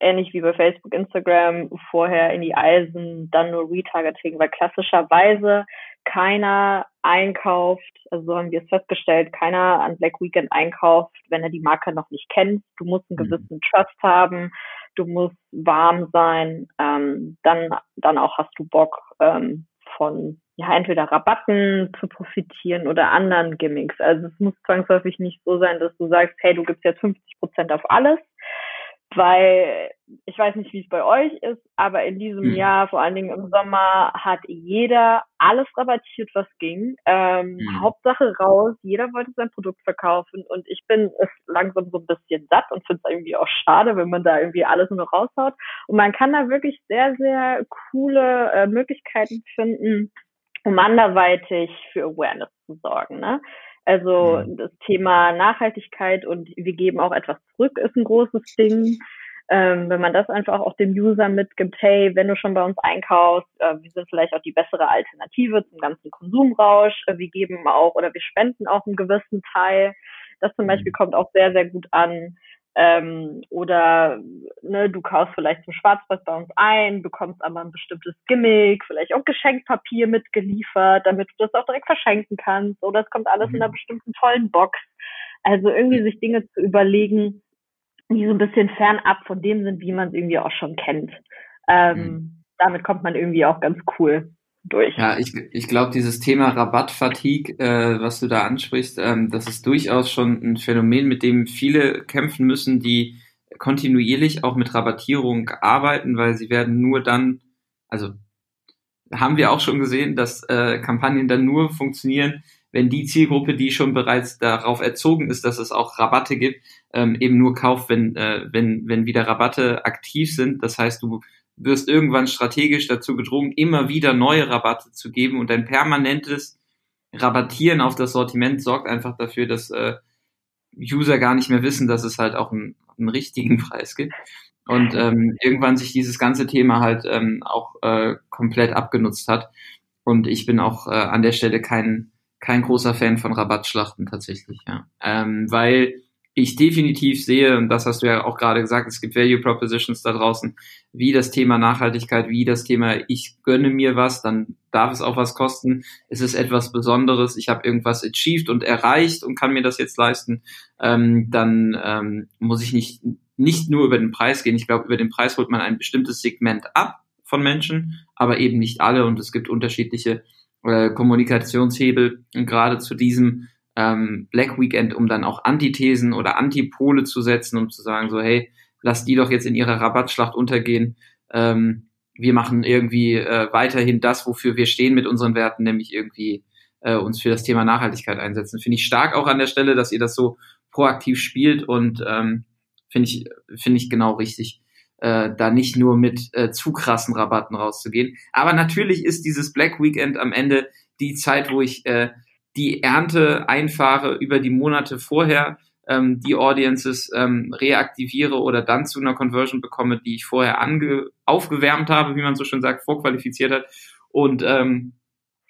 [SPEAKER 2] ähnlich wie bei Facebook, Instagram, vorher in die Eisen, dann nur Retargeting, weil klassischerweise keiner einkauft, also so haben wir es festgestellt, keiner an Black Weekend einkauft, wenn er die Marke noch nicht kennt. Du musst einen mhm. gewissen Trust haben, du musst warm sein, ähm, dann, dann auch hast du Bock ähm, von ja, entweder Rabatten zu profitieren oder anderen Gimmicks. Also es muss zwangsläufig nicht so sein, dass du sagst, hey, du gibst jetzt 50 Prozent auf alles, weil ich weiß nicht, wie es bei euch ist, aber in diesem mhm. Jahr, vor allen Dingen im Sommer, hat jeder alles rabattiert, was ging. Ähm, mhm. Hauptsache raus, jeder wollte sein Produkt verkaufen und ich bin es langsam so ein bisschen satt und finde es irgendwie auch schade, wenn man da irgendwie alles nur raushaut. Und man kann da wirklich sehr, sehr coole äh, Möglichkeiten finden, um anderweitig für Awareness zu sorgen. Ne? Also mhm. das Thema Nachhaltigkeit und wir geben auch etwas zurück ist ein großes Ding. Ähm, wenn man das einfach auch dem User mitgibt, hey, wenn du schon bei uns einkaufst, äh, wir sind vielleicht auch die bessere Alternative zum ganzen Konsumrausch. Äh, wir geben auch oder wir spenden auch einen gewissen Teil. Das zum Beispiel mhm. kommt auch sehr, sehr gut an. Ähm, oder ne, du kaufst vielleicht zum Schwarzpreis bei uns ein, bekommst aber ein bestimmtes Gimmick, vielleicht auch Geschenkpapier mitgeliefert, damit du das auch direkt verschenken kannst. Oder es kommt alles mhm. in einer bestimmten tollen Box. Also irgendwie sich Dinge zu überlegen, die so ein bisschen fernab von dem sind, wie man es irgendwie auch schon kennt. Ähm, mhm. Damit kommt man irgendwie auch ganz cool durch.
[SPEAKER 1] Ja, ich, ich glaube, dieses Thema Rabattfatigue, äh, was du da ansprichst, ähm, das ist durchaus schon ein Phänomen, mit dem viele kämpfen müssen, die kontinuierlich auch mit Rabattierung arbeiten, weil sie werden nur dann, also haben wir auch schon gesehen, dass äh, Kampagnen dann nur funktionieren, wenn die Zielgruppe, die schon bereits darauf erzogen ist, dass es auch Rabatte gibt, ähm, eben nur kauft, wenn, äh, wenn, wenn wieder Rabatte aktiv sind. Das heißt, du wirst irgendwann strategisch dazu gedrungen, immer wieder neue Rabatte zu geben. Und ein permanentes Rabattieren auf das Sortiment sorgt einfach dafür, dass äh, User gar nicht mehr wissen, dass es halt auch einen, einen richtigen Preis gibt. Und ähm, irgendwann sich dieses ganze Thema halt ähm, auch äh, komplett abgenutzt hat. Und ich bin auch äh, an der Stelle kein kein großer Fan von Rabattschlachten tatsächlich, ja, ähm, weil ich definitiv sehe, und das hast du ja auch gerade gesagt, es gibt Value Propositions da draußen, wie das Thema Nachhaltigkeit, wie das Thema ich gönne mir was, dann darf es auch was kosten. Es ist etwas Besonderes, ich habe irgendwas achieved und erreicht und kann mir das jetzt leisten, ähm, dann ähm, muss ich nicht, nicht nur über den Preis gehen. Ich glaube, über den Preis holt man ein bestimmtes Segment ab von Menschen, aber eben nicht alle und es gibt unterschiedliche äh, Kommunikationshebel und gerade zu diesem ähm, Black Weekend, um dann auch Antithesen oder Antipole zu setzen, um zu sagen, so, hey, lass die doch jetzt in ihrer Rabattschlacht untergehen. Ähm, wir machen irgendwie äh, weiterhin das, wofür wir stehen mit unseren Werten, nämlich irgendwie äh, uns für das Thema Nachhaltigkeit einsetzen. Finde ich stark auch an der Stelle, dass ihr das so proaktiv spielt und ähm, finde ich, finde ich genau richtig, äh, da nicht nur mit äh, zu krassen Rabatten rauszugehen. Aber natürlich ist dieses Black Weekend am Ende die Zeit, wo ich äh, die Ernte einfahre über die Monate vorher, ähm, die Audiences ähm, reaktiviere oder dann zu einer Conversion bekomme, die ich vorher ange aufgewärmt habe, wie man so schön sagt, vorqualifiziert hat. Und ähm,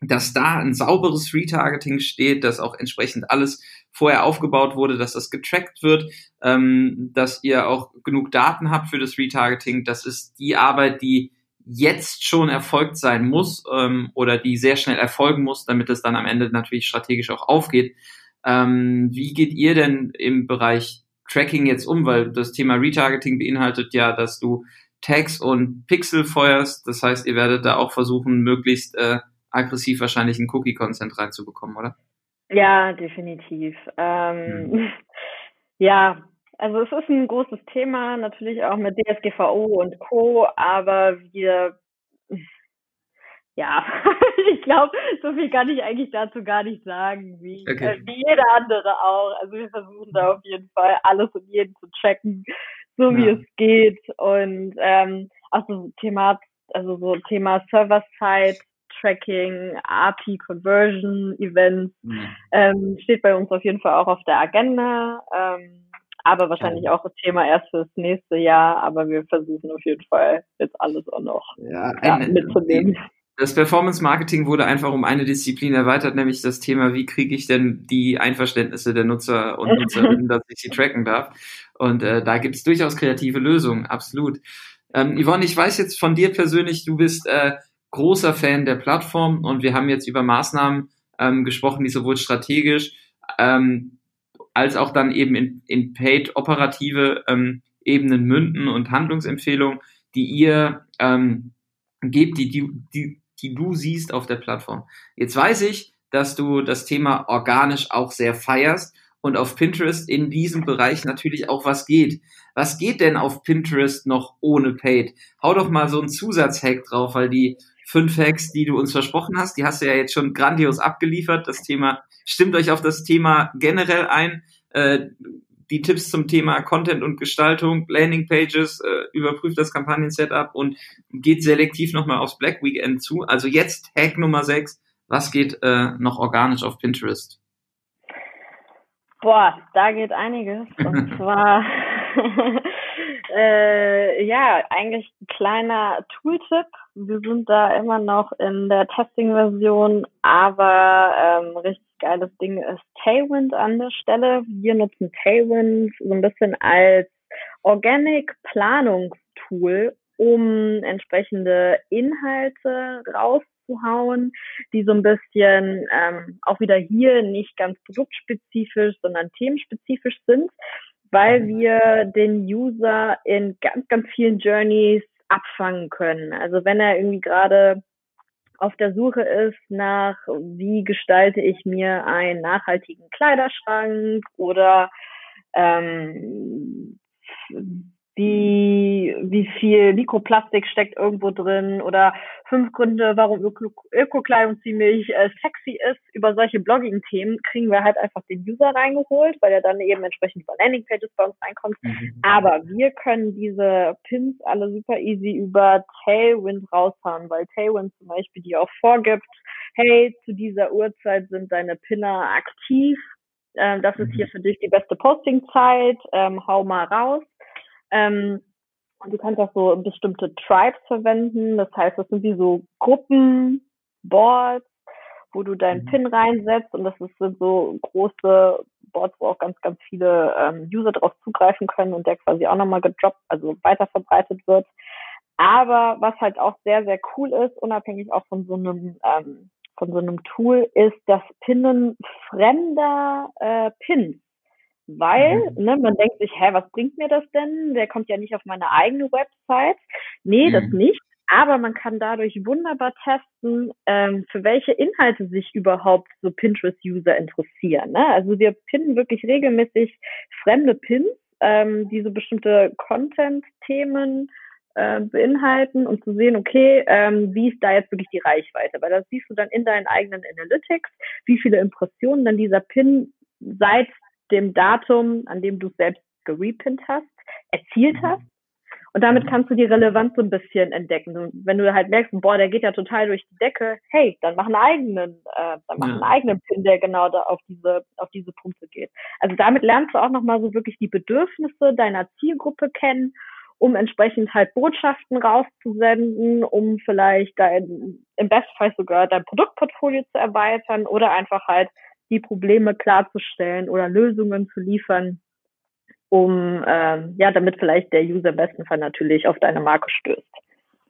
[SPEAKER 1] dass da ein sauberes Retargeting steht, dass auch entsprechend alles vorher aufgebaut wurde, dass das getrackt wird, ähm, dass ihr auch genug Daten habt für das Retargeting. Das ist die Arbeit, die jetzt schon erfolgt sein muss ähm, oder die sehr schnell erfolgen muss, damit es dann am Ende natürlich strategisch auch aufgeht. Ähm, wie geht ihr denn im Bereich Tracking jetzt um? Weil das Thema Retargeting beinhaltet ja, dass du Tags und Pixel feuerst. Das heißt, ihr werdet da auch versuchen, möglichst äh, aggressiv wahrscheinlich einen Cookie-Consent reinzubekommen, oder?
[SPEAKER 2] Ja, definitiv. Ähm, hm. Ja, also es ist ein großes Thema, natürlich auch mit DSGVO und Co., aber wir, ja, ich glaube, so viel kann ich eigentlich dazu gar nicht sagen, wie, okay. äh, wie jeder andere auch. Also wir versuchen da auf jeden Fall alles und jeden zu checken, so ja. wie es geht. Und ähm, also Thema, also so Thema Server-Side Tracking, API Conversion Events mhm. ähm, steht bei uns auf jeden Fall auch auf der Agenda. Ähm, aber wahrscheinlich auch das Thema erst fürs nächste Jahr. Aber wir versuchen auf jeden Fall jetzt alles auch noch ja, ja, mitzunehmen.
[SPEAKER 1] Das Performance Marketing wurde einfach um eine Disziplin erweitert, nämlich das Thema, wie kriege ich denn die Einverständnisse der Nutzer und Nutzerinnen, dass ich sie tracken darf. Und äh, da gibt es durchaus kreative Lösungen, absolut. Ähm, Yvonne, ich weiß jetzt von dir persönlich, du bist äh, großer Fan der Plattform und wir haben jetzt über Maßnahmen ähm, gesprochen, die sowohl strategisch ähm, als auch dann eben in, in paid operative ähm, Ebenen münden und Handlungsempfehlungen, die ihr ähm, gebt, die, die, die, die du siehst auf der Plattform. Jetzt weiß ich, dass du das Thema organisch auch sehr feierst und auf Pinterest in diesem Bereich natürlich auch was geht. Was geht denn auf Pinterest noch ohne Paid? Hau doch mal so einen Zusatzhack drauf, weil die fünf Hacks, die du uns versprochen hast. Die hast du ja jetzt schon grandios abgeliefert. Das Thema, stimmt euch auf das Thema generell ein. Äh, die Tipps zum Thema Content und Gestaltung, Landing Pages, äh, überprüft das Kampagnen-Setup und geht selektiv nochmal aufs Black Weekend zu. Also jetzt Hack Nummer 6. Was geht äh, noch organisch auf Pinterest?
[SPEAKER 2] Boah, da geht einiges. Und zwar Äh, ja, eigentlich ein kleiner Tooltip. Wir sind da immer noch in der Testing-Version, aber ähm, richtig geiles Ding ist Tailwind an der Stelle. Wir nutzen Tailwind so ein bisschen als Organic-Planungstool, um entsprechende Inhalte rauszuhauen, die so ein bisschen ähm, auch wieder hier nicht ganz produktspezifisch, sondern themenspezifisch sind weil mhm. wir den User in ganz, ganz vielen Journeys abfangen können. Also wenn er irgendwie gerade auf der Suche ist nach, wie gestalte ich mir einen nachhaltigen Kleiderschrank oder ähm, wie, wie viel Mikroplastik steckt irgendwo drin oder fünf Gründe, warum Öko-Kleidung ziemlich äh, sexy ist. Über solche Blogging-Themen kriegen wir halt einfach den User reingeholt, weil er dann eben entsprechend über Landing-Pages bei uns reinkommt. Mhm. Aber wir können diese Pins alle super easy über Tailwind raushauen, weil Tailwind zum Beispiel die auch vorgibt, hey, zu dieser Uhrzeit sind deine Pinner aktiv. Ähm, das ist hier mhm. für dich die beste Posting-Zeit. Ähm, hau mal raus. Ähm, und du kannst auch so bestimmte Tribes verwenden. Das heißt, das sind wie so Gruppen, Boards, wo du deinen mhm. Pin reinsetzt. Und das sind so große Boards, wo auch ganz, ganz viele ähm, User drauf zugreifen können und der quasi auch nochmal gedroppt, also weiter verbreitet wird. Aber was halt auch sehr, sehr cool ist, unabhängig auch von so einem, ähm, von so einem Tool, ist das Pinnen fremder äh, Pins. Weil, mhm. ne, man denkt sich, hä, was bringt mir das denn? Der kommt ja nicht auf meine eigene Website. Nee, mhm. das nicht. Aber man kann dadurch wunderbar testen, ähm, für welche Inhalte sich überhaupt so Pinterest-User interessieren. Ne? Also wir pinnen wirklich regelmäßig fremde Pins, ähm, die so bestimmte Content-Themen äh, beinhalten und zu sehen, okay, ähm, wie ist da jetzt wirklich die Reichweite? Weil das siehst du dann in deinen eigenen Analytics, wie viele Impressionen dann dieser Pin seit dem Datum, an dem du selbst gerepinnt hast, erzielt mhm. hast. Und damit kannst du die Relevanz so ein bisschen entdecken. Und wenn du halt merkst, boah, der geht ja total durch die Decke, hey, dann mach einen eigenen, äh, dann mach ja. einen eigenen Pin, der genau da auf diese, auf diese Punkte geht. Also damit lernst du auch nochmal so wirklich die Bedürfnisse deiner Zielgruppe kennen, um entsprechend halt Botschaften rauszusenden, um vielleicht dein, im Bestfall sogar dein Produktportfolio zu erweitern oder einfach halt die Probleme klarzustellen oder Lösungen zu liefern, um ähm, ja, damit vielleicht der User im besten Fall natürlich auf deine Marke stößt.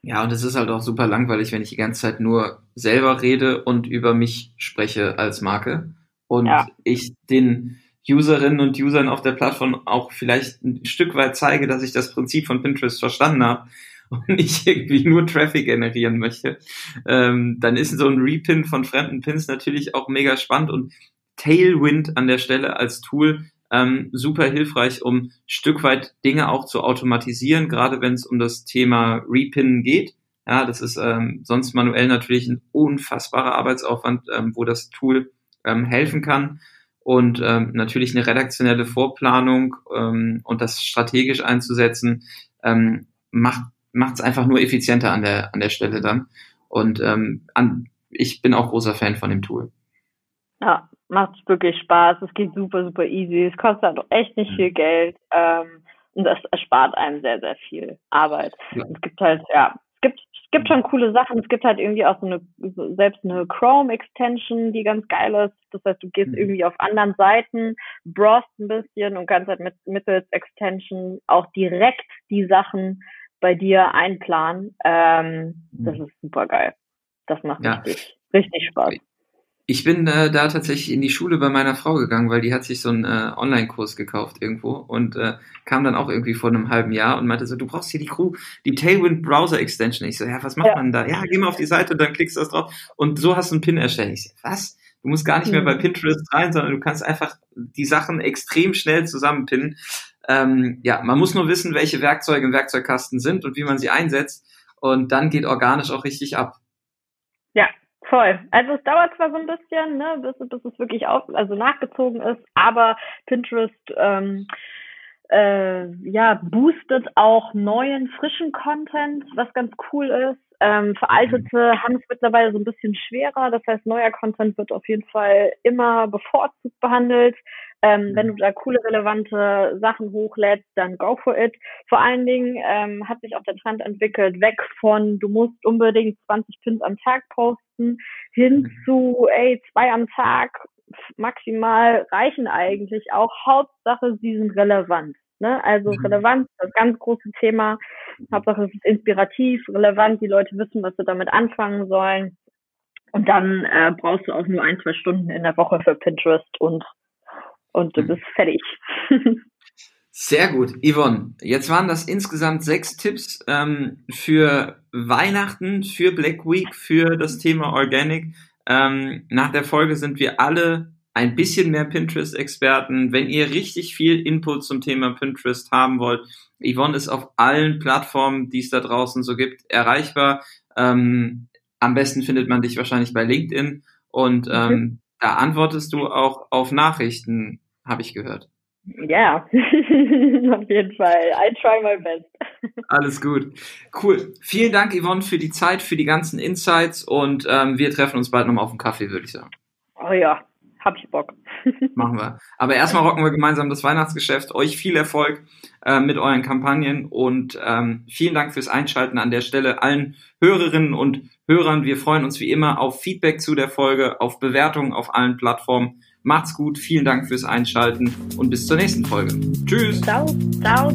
[SPEAKER 1] Ja, und es ist halt auch super langweilig, wenn ich die ganze Zeit nur selber rede und über mich spreche als Marke und ja. ich den Userinnen und Usern auf der Plattform auch vielleicht ein Stück weit zeige, dass ich das Prinzip von Pinterest verstanden habe und nicht irgendwie nur Traffic generieren möchte, ähm, dann ist so ein Repin von fremden Pins natürlich auch mega spannend und Tailwind an der Stelle als Tool ähm, super hilfreich, um Stück weit Dinge auch zu automatisieren, gerade wenn es um das Thema Repinnen geht. Ja, das ist ähm, sonst manuell natürlich ein unfassbarer Arbeitsaufwand, ähm, wo das Tool ähm, helfen kann. Und ähm, natürlich eine redaktionelle Vorplanung ähm, und das strategisch einzusetzen, ähm, macht macht es einfach nur effizienter an der an der Stelle dann. Und ähm, an, ich bin auch großer Fan von dem Tool.
[SPEAKER 2] Ja, macht wirklich Spaß. Es geht super, super easy. Es kostet halt auch echt nicht viel Geld. Ähm, und das erspart einem sehr, sehr viel Arbeit. Ja. Es gibt halt, ja, es gibt, es gibt schon coole Sachen. Es gibt halt irgendwie auch so eine, selbst eine Chrome-Extension, die ganz geil ist. Das heißt, du gehst mhm. irgendwie auf anderen Seiten, browst ein bisschen und kannst halt mit, mittels Extension auch direkt die Sachen bei dir einplanen. Ähm, mhm. Das ist super geil. Das macht ja. richtig, richtig Spaß.
[SPEAKER 1] Ich bin äh, da tatsächlich in die Schule bei meiner Frau gegangen, weil die hat sich so einen äh, Online-Kurs gekauft irgendwo und äh, kam dann auch irgendwie vor einem halben Jahr und meinte so, du brauchst hier die Crew, die Tailwind Browser Extension. Ich so, ja, was macht ja. man da? Ja, geh mal auf die Seite und dann klickst du das drauf und so hast du einen Pin erstellt. Ich so, was? Du musst gar nicht mehr bei mhm. Pinterest rein, sondern du kannst einfach die Sachen extrem schnell zusammenpinnen. Ähm, ja, man muss nur wissen, welche Werkzeuge im Werkzeugkasten sind und wie man sie einsetzt und dann geht organisch auch richtig ab.
[SPEAKER 2] Ja, Voll. Also es dauert zwar so ein bisschen, ne, bis, bis es wirklich auf, also nachgezogen ist, aber Pinterest ähm, äh, ja boostet auch neuen frischen Content, was ganz cool ist. Ähm, veraltete haben es mittlerweile so ein bisschen schwerer. Das heißt, neuer Content wird auf jeden Fall immer bevorzugt behandelt. Ähm, wenn du da coole, relevante Sachen hochlädst, dann go for it. Vor allen Dingen ähm, hat sich auch der Trend entwickelt, weg von, du musst unbedingt 20 Pins am Tag posten, hin mhm. zu, ey, zwei am Tag maximal reichen eigentlich auch. Hauptsache, sie sind relevant. Ne? Also mhm. Relevanz, das ganz große Thema. Hauptsache es ist inspirativ, relevant, die Leute wissen, was sie damit anfangen sollen. Und dann äh, brauchst du auch nur ein, zwei Stunden in der Woche für Pinterest und, und du mhm. bist fertig.
[SPEAKER 1] Sehr gut. Yvonne, jetzt waren das insgesamt sechs Tipps ähm, für Weihnachten, für Black Week, für das Thema Organic. Ähm, nach der Folge sind wir alle ein bisschen mehr Pinterest-Experten. Wenn ihr richtig viel Input zum Thema Pinterest haben wollt, Yvonne ist auf allen Plattformen, die es da draußen so gibt, erreichbar. Ähm, am besten findet man dich wahrscheinlich bei LinkedIn und ähm, mhm. da antwortest du auch auf Nachrichten, habe ich gehört.
[SPEAKER 2] Ja, yeah. auf jeden Fall. I try my best.
[SPEAKER 1] Alles gut. Cool. Vielen Dank, Yvonne, für die Zeit, für die ganzen Insights und ähm, wir treffen uns bald nochmal auf dem Kaffee, würde ich sagen.
[SPEAKER 2] Oh ja, hab ich Bock.
[SPEAKER 1] Machen wir. Aber erstmal rocken wir gemeinsam das Weihnachtsgeschäft. Euch viel Erfolg äh, mit euren Kampagnen und ähm, vielen Dank fürs Einschalten an der Stelle allen Hörerinnen und Hörern. Wir freuen uns wie immer auf Feedback zu der Folge, auf Bewertungen auf allen Plattformen. Macht's gut, vielen Dank fürs Einschalten und bis zur nächsten Folge. Tschüss.
[SPEAKER 2] Ciao. Ciao.